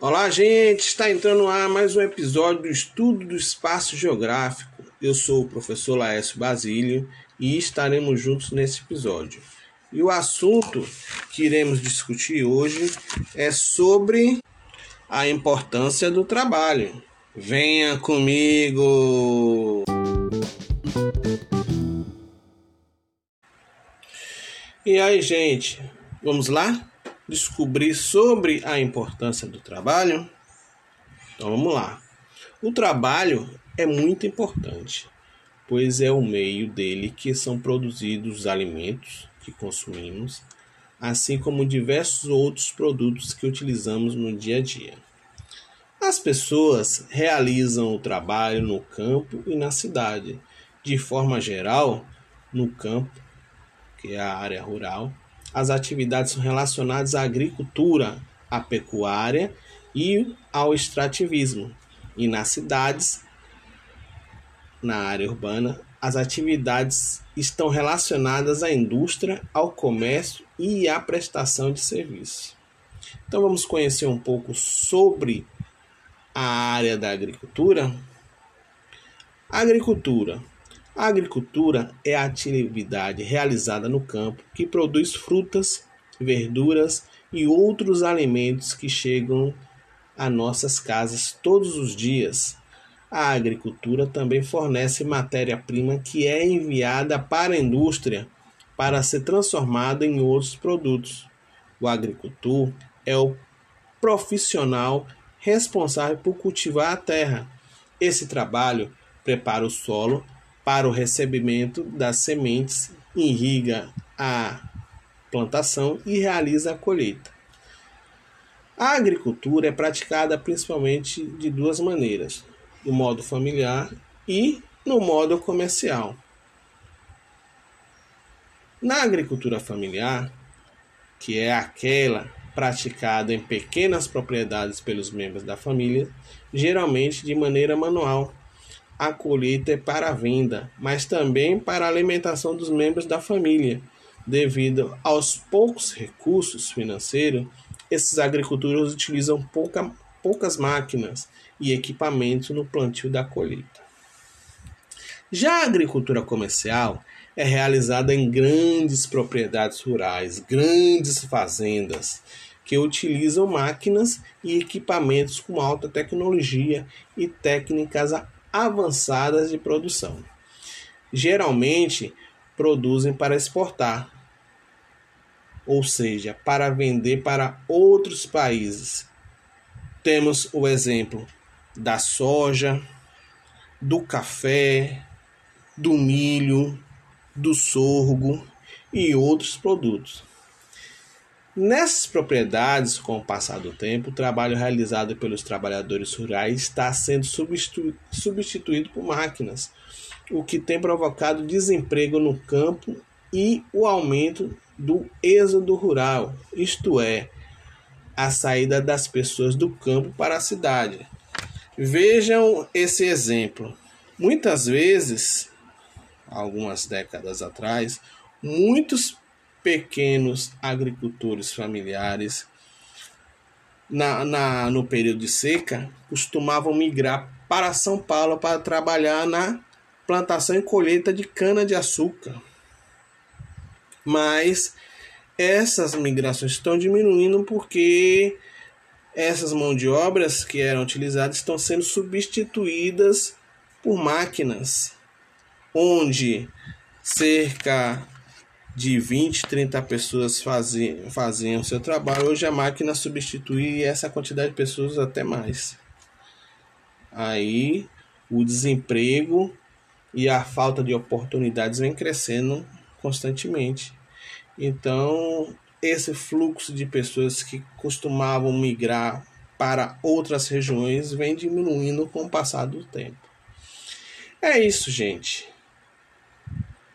Olá, gente! Está entrando ar mais um episódio do Estudo do Espaço Geográfico. Eu sou o professor Laércio Basílio e estaremos juntos nesse episódio. E o assunto que iremos discutir hoje é sobre a importância do trabalho. Venha comigo! E aí, gente, vamos lá? descobrir sobre a importância do trabalho? Então vamos lá. O trabalho é muito importante, pois é o meio dele que são produzidos os alimentos que consumimos, assim como diversos outros produtos que utilizamos no dia a dia. As pessoas realizam o trabalho no campo e na cidade. De forma geral, no campo, que é a área rural, as atividades são relacionadas à agricultura, à pecuária e ao extrativismo. E nas cidades, na área urbana, as atividades estão relacionadas à indústria, ao comércio e à prestação de serviços. Então vamos conhecer um pouco sobre a área da agricultura. A agricultura a agricultura é a atividade realizada no campo que produz frutas, verduras e outros alimentos que chegam a nossas casas todos os dias. A agricultura também fornece matéria-prima que é enviada para a indústria para ser transformada em outros produtos. O agricultor é o profissional responsável por cultivar a terra. Esse trabalho prepara o solo para o recebimento das sementes, irriga a plantação e realiza a colheita. A agricultura é praticada principalmente de duas maneiras: no modo familiar e no modo comercial. Na agricultura familiar, que é aquela praticada em pequenas propriedades pelos membros da família, geralmente de maneira manual, a colheita é para a venda, mas também para a alimentação dos membros da família. Devido aos poucos recursos financeiros, esses agricultores utilizam pouca, poucas máquinas e equipamentos no plantio da colheita. Já a agricultura comercial é realizada em grandes propriedades rurais, grandes fazendas, que utilizam máquinas e equipamentos com alta tecnologia e técnicas avançadas de produção. Geralmente produzem para exportar, ou seja, para vender para outros países. Temos o exemplo da soja, do café, do milho, do sorgo e outros produtos. Nessas propriedades, com o passar do tempo, o trabalho realizado pelos trabalhadores rurais está sendo substituído por máquinas, o que tem provocado desemprego no campo e o aumento do êxodo rural, isto é, a saída das pessoas do campo para a cidade. Vejam esse exemplo. Muitas vezes, algumas décadas atrás, muitos pequenos agricultores familiares, na, na, no período de seca, costumavam migrar para São Paulo para trabalhar na plantação e colheita de cana-de-açúcar. Mas essas migrações estão diminuindo porque essas mãos de obras que eram utilizadas estão sendo substituídas por máquinas, onde cerca de 20, 30 pessoas faziam, faziam seu trabalho. Hoje a máquina substitui essa quantidade de pessoas até mais. Aí o desemprego e a falta de oportunidades vem crescendo constantemente. Então, esse fluxo de pessoas que costumavam migrar para outras regiões vem diminuindo com o passar do tempo. É isso, gente.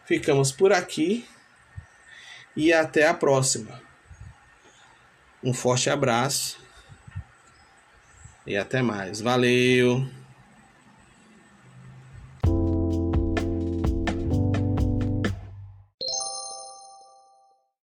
Ficamos por aqui e até a próxima. Um forte abraço e até mais. Valeu!